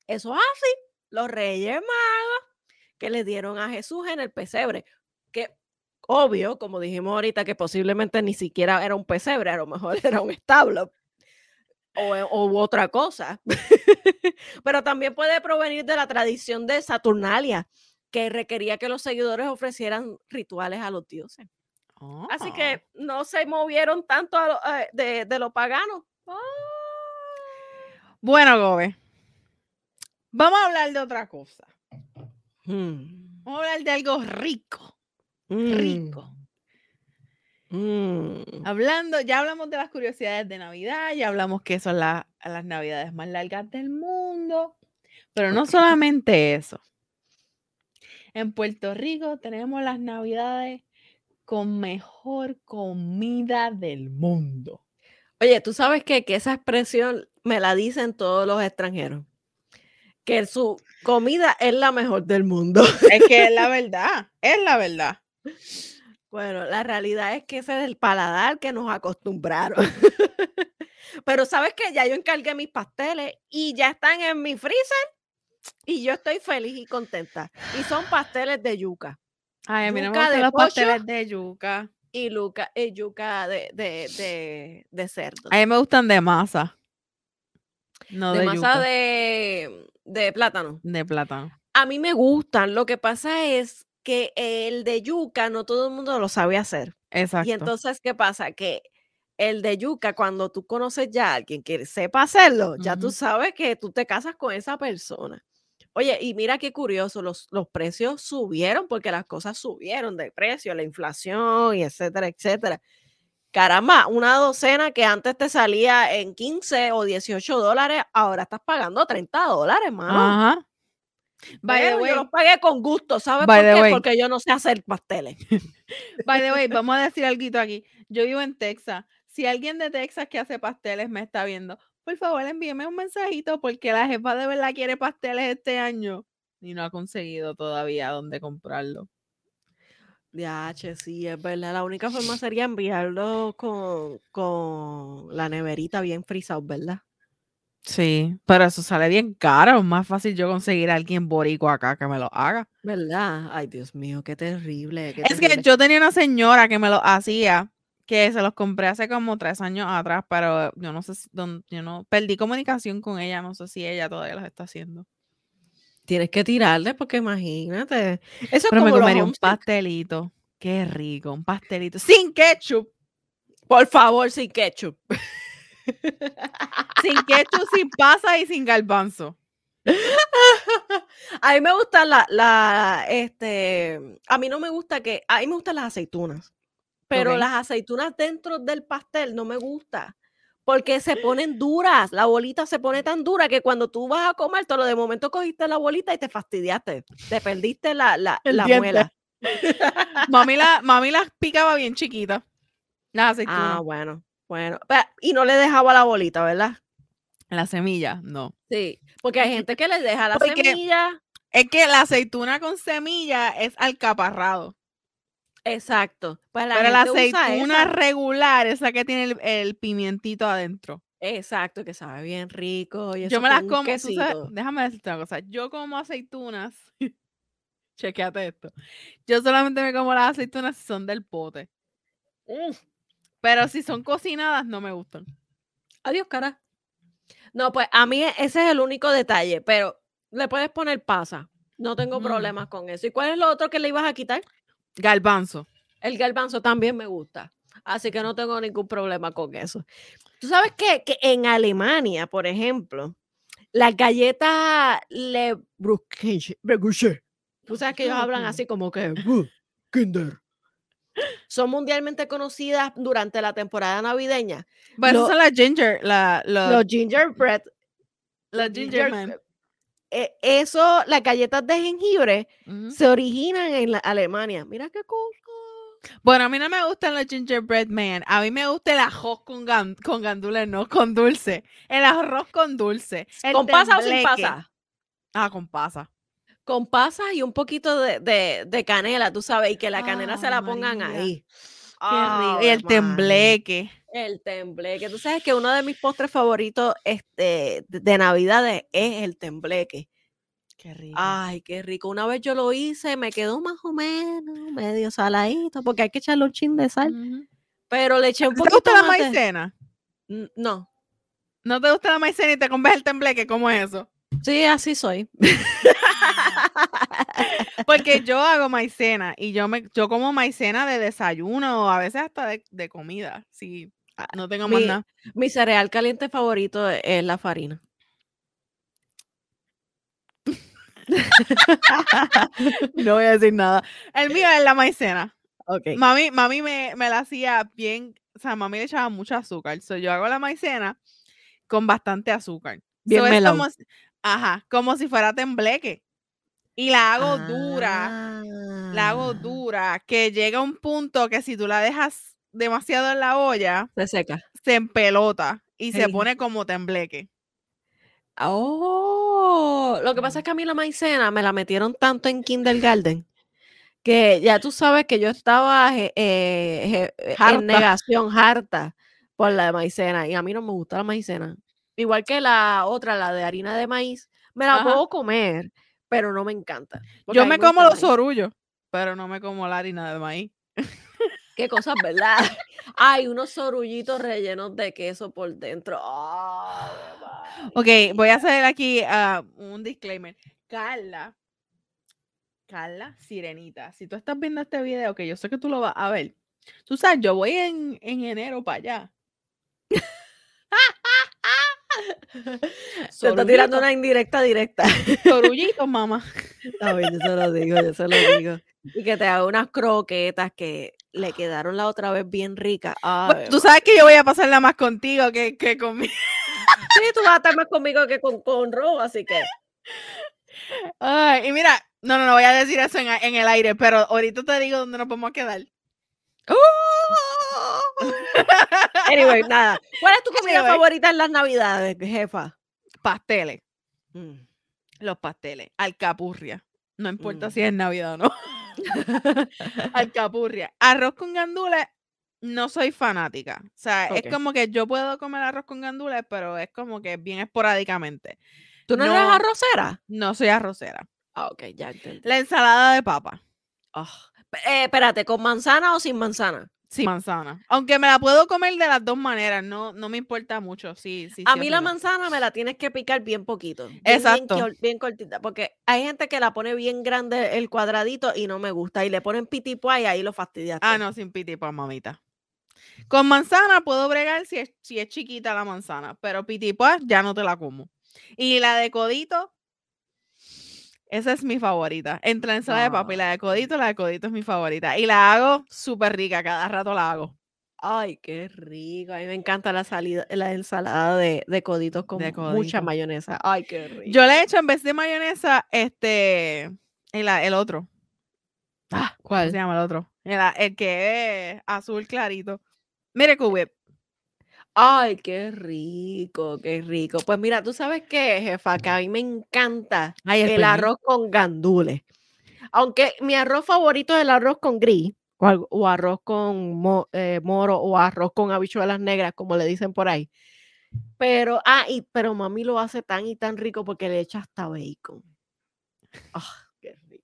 eso es así. Los reyes magos que le dieron a Jesús en el pesebre. Que obvio, como dijimos ahorita, que posiblemente ni siquiera era un pesebre, a lo mejor era un establo o, o u otra cosa. Pero también puede provenir de la tradición de Saturnalia, que requería que los seguidores ofrecieran rituales a los dioses. Así Ah. que no se movieron tanto a lo- eh, de, de lo pagano. Bueno, Gobe. Vamos a hablar de otra cosa. Mm, Vamos a hablar de algo rico. mm, Rico. Mm. Hablando, ya hablamos de las curiosidades de Navidad, ya hablamos que son la- las Navidades más largas del mundo. Pero no solamente eso. En Puerto Rico tenemos las Navidades con mejor comida del mundo. Oye, tú sabes qué? que esa expresión me la dicen todos los extranjeros. Que su comida es la mejor del mundo. Es que es la verdad, es la verdad. Bueno, la realidad es que ese es el paladar que nos acostumbraron. Pero sabes que ya yo encargué mis pasteles y ya están en mi freezer y yo estoy feliz y contenta. Y son pasteles de yuca Ay, a mí no me gustan los pasteles de yuca. y luca, y yuca de, de, de, de cerdo. A mí me gustan de masa. No de de, masa yuca, de, de plátano. de plátano. A mí me gustan. Lo que pasa es que el de yuca no todo el mundo lo sabe hacer. Exacto. Y entonces, ¿qué pasa? Que el de yuca, cuando tú conoces ya a alguien que sepa hacerlo, ya tú sabes que tú te casas con esa persona. Oye, y mira qué curioso, los, los precios subieron porque las cosas subieron de precio, la inflación y etcétera, etcétera. Caramba, una docena que antes te salía en 15 o 18 dólares, ahora estás pagando 30 dólares, mano. Ajá. By the way, yo los pagué con gusto, ¿sabes por qué? way. Porque yo no sé hacer pasteles. by the way, vamos a decir algo aquí. Yo vivo en Texas. Si alguien de Texas que hace pasteles me está viendo, por favor envíeme un mensajito porque la jefa de verdad quiere pasteles este año y no ha conseguido todavía dónde comprarlo. Ya, che, sí, es verdad. La única forma sería enviarlo con, con la neverita bien frisado, ¿verdad? Sí, pero eso sale bien caro. Es más fácil yo conseguir a alguien borico acá que me lo haga. ¿Verdad? Ay, Dios mío, qué terrible. qué Es que yo tenía una señora que me lo hacía, que se los compré hace como tres años atrás, pero yo no sé si, dónde- yo no, perdí comunicación con ella, no sé si ella todavía los está haciendo. Tienes que tirarle porque imagínate. Eso es Pero me como los comería un pastelito, qué rico, un pastelito, sin ketchup, Por favor, sin ketchup. sin ketchup, sin pasa y sin garbanzo. A mí me gusta la, la, este, a mí no me gusta que, a mí me gustan las aceitunas, pero las aceitunas dentro del pastel no me gusta, porque se ponen duras, la bolita se pone tan dura que cuando tú vas a comer, lo de momento cogiste la bolita y te fastidiaste, te perdiste la, la, la muela. Mami, la, mami las picaba bien chiquitas, las aceitunas. Ah, bueno, bueno, y no le dejaba la bolita, ¿verdad? La semilla, no. Sí, porque hay gente que le deja la Porque- semilla. Es que la aceituna con semilla es alcaparrado. Exacto. Pues la pero la aceituna regular, esa que tiene el, el pimientito adentro. Exacto, que sabe bien rico. Y Yo me las como, tú sabes- quesito. déjame decirte una cosa. Yo como aceitunas. Chequéate esto. Yo solamente me como las aceitunas si son del pote. Mm, Pero si son cocinadas, no me gustan. Adiós, cara. No, pues a mí e- ese es el único detalle, pero le puedes poner pasa. No tengo Mm. problemas con eso. ¿Y cuál es lo otro que le ibas a quitar? Garbanzo. El garbanzo también me gusta. Así que no tengo ningún problema con eso. Tú sabes qué? que en Alemania, por ejemplo, las galletas Le Brugge, tú sabes que ellos hablan así como que "Uh, Kinder. Son mundialmente conocidas durante la temporada navideña. Bueno, son las ginger, la, Los gingerbread, las los ginger man. eh, eso, las galletas de jengibre se originan en la Alemania. Mira qué cosa. Bueno, a mí no me gustan los gingerbread man. A mí me gusta el arroz con, gan- con gandules, no con dulce. El arroz con dulce. el ¿Con pasa o sin pasa? Ah, con pasa. Con pasas y un poquito de, de- de canela, tú sabes, y que la canela se la pongan María. ahí. Qué rico. Y el tembleque. El tembleque. Tú sabes que uno de mis postres favoritos este, de, de Navidad es el tembleque. Qué rico. Ay, qué rico. Una vez yo lo hice, me quedó más o menos medio saladito, porque hay que echarle un chin de sal, pero le eché un ¿Te poquito gusta la maicena? No, ¿No te gusta la maicena y te comes el tembleque? ¿Cómo es eso? sí, así soy. Porque yo hago maicena y yo me yo como maicena de desayuno o a veces hasta de, de comida. Si Ah, no tengo más mi- nada. Mi cereal caliente favorito es la farina. No voy a decir nada. El mío es la maicena. Ok. Mami, mami me, me la hacía bien, o sea, mami le echaba mucho azúcar. So, yo hago la maicena con bastante azúcar. Bien So, es como ajá, como si fuera tembleque. Y la hago dura, la hago Ah, dura, que llega un punto que si tú la dejas demasiado en la olla, Se seca. se empelota y se pone como tembleque. Oh, lo que pasa es que a mí la maicena me la metieron tanto en kindergarten que ya tú sabes que yo estaba eh, eh, en negación, harta por la maicena y a mí no me gusta la maicena. Igual que la otra, la de harina de maíz, me la Ajá. puedo comer, pero no me encanta. Yo me como los orullos, pero no me como la harina de maíz. Qué cosas, ¿verdad? Hay unos sorullitos rellenos de queso por dentro. ¡Ave Ok, voy a hacer aquí ah, un disclaimer. Carla, Carla Sirenita, si tú estás viendo este video, que yo sé que tú lo vas a ver, tú sabes, yo voy en, en enero para allá. Se está tirando una indirecta directa. sorullitos, mamá. Está bien, yo se lo digo, yo se lo digo. Y que te haga unas croquetas que le quedaron la otra vez bien ricas. Bueno, tú sabes que yo voy a pasarla más contigo que, que conmigo. Sí, tú vas a estar más conmigo que con, con así que. Ay, y mira, no, no, no voy a decir eso en, en el aire, pero ahorita te digo dónde nos vamos a quedar. Anyway, nada. ¿Cuál es tu comida Anyway. favorita en las navidades, jefa? Pasteles, Mm. los pasteles, alcapurria. No importa Mm. si es Navidad o no. Alcapurria. Arroz con gandules, no soy fanática. O sea, es como que yo puedo comer arroz con gandules, pero es como que bien esporádicamente. ¿Tú no, eres arrocera? No soy arrocera. Ah, ok, ya entendí. La ensalada de papa, Ah, eh, espérate, ¿con manzana o sin manzana? Sin manzana. Aunque me la puedo comer de las dos maneras, no, no me importa mucho. Sí, sí, A sí mí sí la manzana me la tienes que picar bien poquito. bien- Exacto. Bien, cortita. Porque hay gente que la pone bien grande el cuadradito y no me gusta. Y le ponen pitipuá y ahí lo fastidiaste. Ah, no, sin pitipa, mamita. Con manzana puedo bregar si es, si es chiquita la manzana, pero pitipa ya no te la como. Y la de codito, esa es mi favorita. Entre la ensalada de papa y la de codito, la de codito es mi favorita. Y la hago súper rica, cada rato la hago. Ay, qué rico. A mí me encanta la, salida, la ensalada de, de coditos con De mucha mayonesa. Ay, qué rico. Yo le echo en vez de mayonesa, este, el, el otro. Ah, ¿Cómo ¿Cuál? se llama el otro? El, el que es azul clarito. Mire, Whip. Ay, qué rico, qué rico. Pues mira, tú sabes qué, jefa, que a mí me encanta Ay, el, arroz con gandules. Aunque mi arroz favorito es el arroz con gris o, arroz con mo- eh, moro o arroz con habichuelas negras, como le dicen por ahí. Pero, ah, y, pero mami lo hace tan y tan rico porque le echa hasta bacon. Qué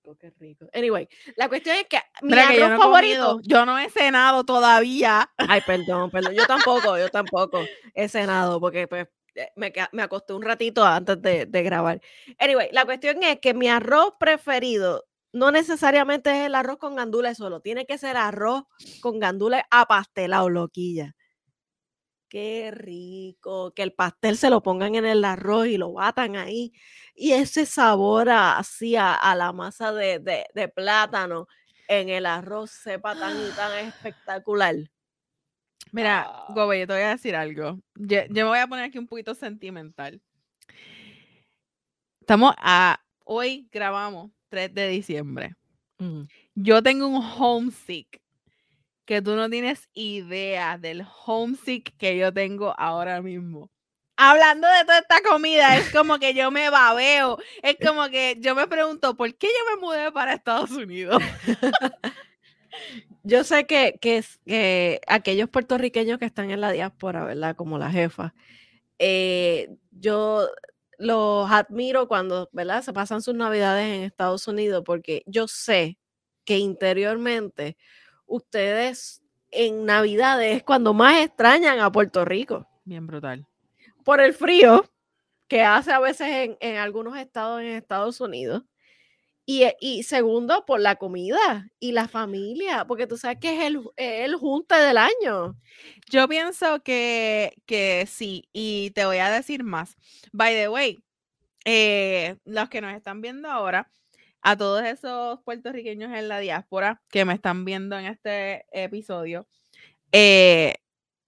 rico, qué rico. Anyway, la cuestión es que mi Mira que yo arroz no favorito. comido, yo no he cenado todavía. Ay, perdón, perdón. Yo tampoco, yo tampoco he cenado porque pues eh, me, me acosté un ratito antes de, de grabar. Anyway, la cuestión es que mi arroz preferido no necesariamente es el arroz con gandules solo, tiene que ser arroz con gandules apastelado, loquilla. Qué rico, que el pastel se lo pongan en el arroz y lo batan ahí. Y ese sabor así a, la masa de, de, plátano en el arroz sepa tan y tan espectacular. Mira, ah. Gobe, yo te voy a decir algo. Yo, me voy a poner aquí un poquito sentimental. Estamos a. Hoy grabamos 3 de diciembre. Yo tengo un homesick que tú no tienes idea del homesick que yo tengo ahora mismo. Hablando de toda esta comida, es como que yo me babeo. Es como que yo me pregunto, ¿por qué yo me mudé para Estados Unidos? yo sé que, que, aquellos puertorriqueños que están en la diáspora, ¿verdad? Como la jefa, eh, yo los admiro cuando, ¿verdad? Se pasan sus navidades en Estados Unidos porque yo sé que interiormente ustedes en navidades es cuando más extrañan a Puerto Rico. Bien brutal. Por el frío que hace a veces en, en algunos estados en Estados Unidos. Y, y, segundo, por la comida y la familia, porque tú sabes que es el, el junte del año. Yo pienso que, que sí, y te voy a decir más. By the way, eh, los que nos están viendo ahora, a todos esos puertorriqueños en la diáspora que me están viendo en este episodio, eh,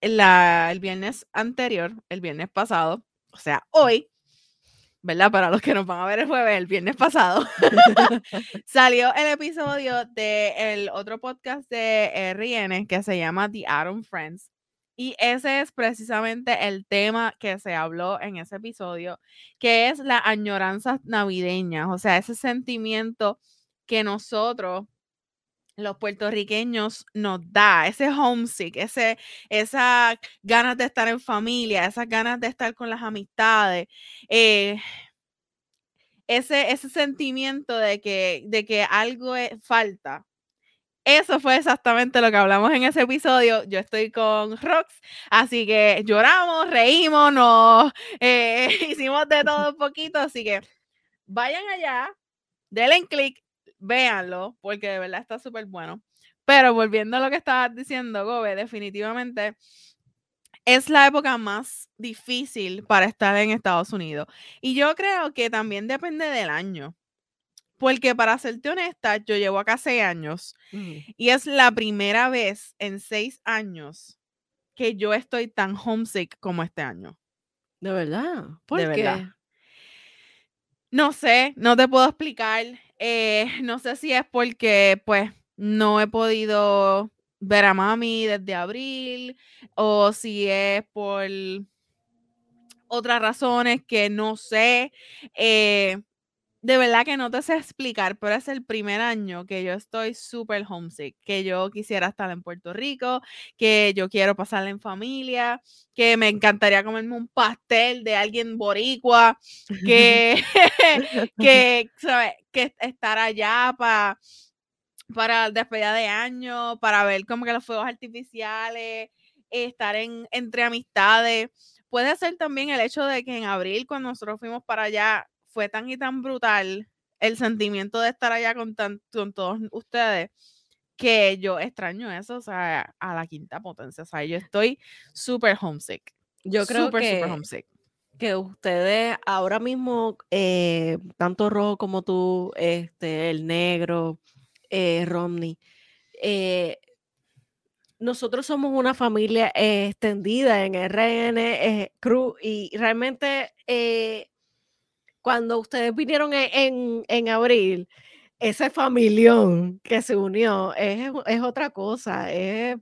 la, el viernes anterior, el viernes pasado, o sea, hoy, ¿verdad? Para los que nos van a ver el jueves, el viernes pasado, salió el episodio del otro podcast de RN que se llama The Adam Friends. Y ese es precisamente el tema que se habló en ese episodio, que es la añoranza navideña, o sea, ese sentimiento que nosotros, los puertorriqueños, nos da, ese homesick, ese, esas ganas de estar en familia, esas ganas de estar con las amistades. Eh, ese, ese sentimiento de que, de que algo falta, eso fue exactamente lo que hablamos en ese episodio. Yo estoy con Rox, así que lloramos, reímos, nos eh, hicimos de todo un poquito. Así que vayan allá, denle clic, véanlo, porque de verdad está súper bueno. Pero volviendo a lo que estabas diciendo, Gobe, definitivamente es la época más difícil para estar en Estados Unidos. Y yo creo que también depende del año. Porque para serte honesta, yo llevo acá seis años y es la primera vez en seis años que yo estoy tan homesick como este año. De verdad. ¿Por qué? No sé, no te puedo explicar. Eh, no sé si es porque, pues, no he podido ver a mami desde abril o si es por otras razones que no sé. Eh, de verdad que no te sé explicar, pero es el primer año que yo estoy súper homesick, que yo quisiera estar en Puerto Rico, que yo quiero pasarla en familia, que me encantaría comerme un pastel de alguien boricua, que, que, que estar allá para para despedida de año, para ver como que los fuegos artificiales, estar en, entre amistades. Puede ser también el hecho de que en abril, cuando nosotros fuimos para allá, fue tan y tan brutal el sentimiento de estar allá con, con todos ustedes que yo extraño eso, o sea, a la quinta potencia. O sea, yo estoy súper homesick. Yo creo que, homesick. que ustedes ahora mismo, eh, tanto Rojo como tú, este, el negro, eh, Romney, eh, nosotros somos una familia extendida en RN Cruz y realmente cuando ustedes vinieron en, en, abril, ese familión que se unió es, es otra cosa. Es,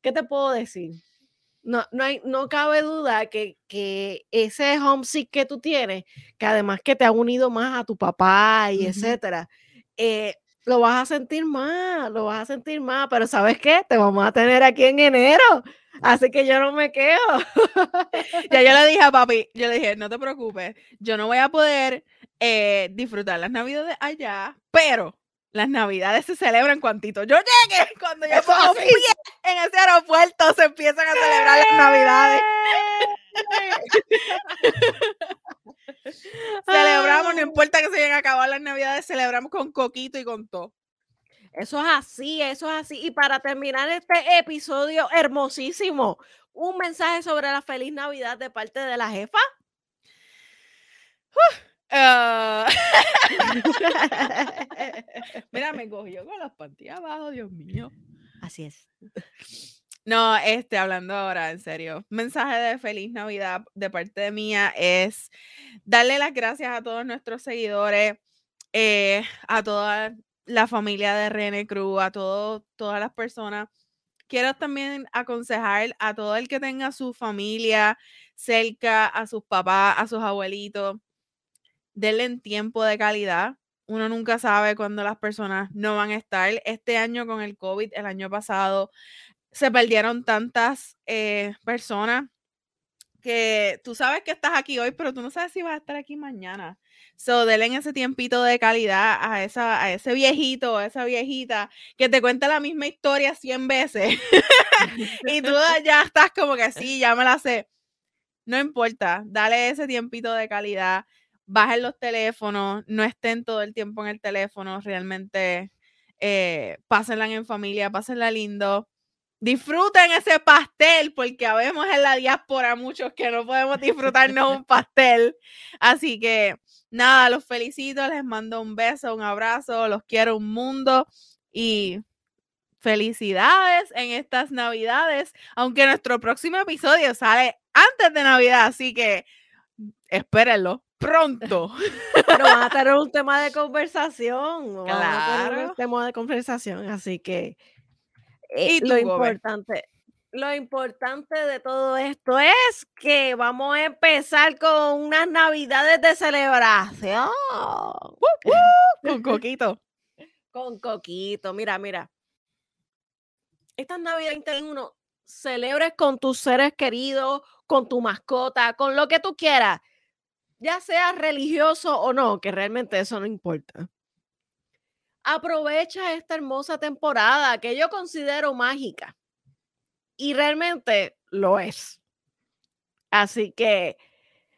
¿Qué te puedo decir? No, no, hay, no cabe duda que, que, ese homesick que tú tienes, que además que te ha unido más a tu papá y etcétera, eh, lo vas a sentir más, lo vas a sentir más, pero ¿sabes qué? Te vamos a tener aquí en enero, así que yo no me quedo. ya yo le dije a papi, yo le dije, no te preocupes, yo no voy a poder eh, disfrutar las navidades allá, pero las navidades se celebran cuantito yo llegue, cuando yo pongo pie en ese aeropuerto se empiezan a celebrar las navidades. celebramos, no importa que se lleguen a acabar las navidades, celebramos con coquito y con todo. Eso es así, eso es así. Y para terminar este episodio hermosísimo, un mensaje sobre la feliz Navidad de parte de la jefa. Ah. Mira, me cogió con las pantillas abajo, Dios mío. Así es. No, este, hablando ahora, en serio, mensaje de feliz Navidad de parte mía es darle las gracias a todos nuestros seguidores, eh, a toda la familia de René Cruz, a todas las personas. Quiero también aconsejar a todo el que tenga su familia cerca, a sus papás, a sus abuelitos, denle tiempo de calidad. Uno nunca sabe cuándo las personas no van a estar. Este año con el COVID, el año pasado, se perdieron tantas eh, personas que tú sabes que estás aquí hoy, pero tú no sabes si vas a estar aquí mañana. So, denle ese tiempito de calidad a, esa, a ese viejito o esa viejita que te cuenta la misma historia 100 veces. y tú ya estás como que sí, ya me la sé. No importa, dale ese tiempito de calidad bajen los teléfonos, no estén todo el tiempo en el teléfono, realmente eh, pásenla en familia, pásenla lindo. Disfruten ese pastel, porque habemos en la diáspora muchos que no podemos disfrutarnos un pastel. Así que nada, los felicito, les mando un beso, un abrazo, los quiero un mundo y felicidades en estas navidades, aunque nuestro próximo episodio sale antes de Navidad, así que espérenlo pronto. Pero van a tener un tema de conversación. Claro. un tema de conversación, así que eh, lo importante. Lo importante de todo esto es que vamos a empezar con unas navidades de celebración. con coquito. Con coquito. Mira, mira. Estas navidades uno celebres con tus seres queridos, con tu mascota, con lo que tú quieras ya sea religioso o no, que realmente eso no importa. Aprovecha esta hermosa temporada que yo considero mágica. Y realmente lo es. Así que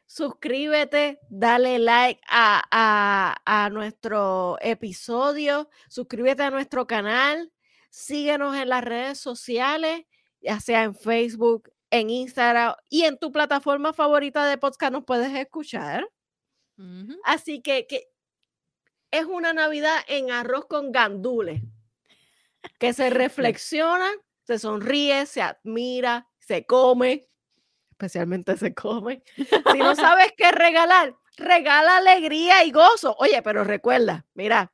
suscríbete, dale like a, a, nuestro episodio, suscríbete a nuestro canal, síguenos en las redes sociales, ya sea en Facebook, en Instagram y en tu plataforma favorita de podcast nos puedes escuchar. Así que, que, es una Navidad en arroz con gandules, que se reflexiona, se sonríe, se admira, se come, especialmente se come. Si no sabes qué regalar, regala alegría y gozo. Oye, pero recuerda, mira,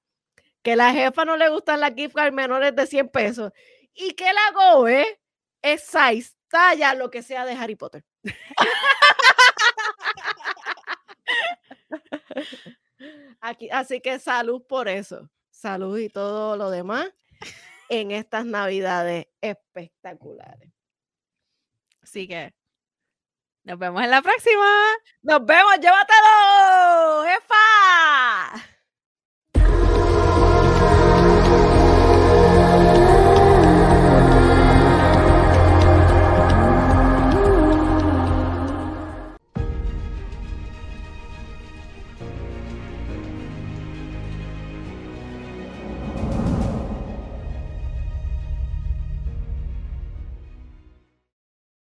que la jefa no le gustan las gift cards menores de 100 pesos y que la GOE es size talla, lo que sea de Harry Potter. Aquí, así que salud por eso. Salud y todo lo demás en estas navidades espectaculares. Así que nos vemos en la próxima. Nos vemos, llévatelo, jefa.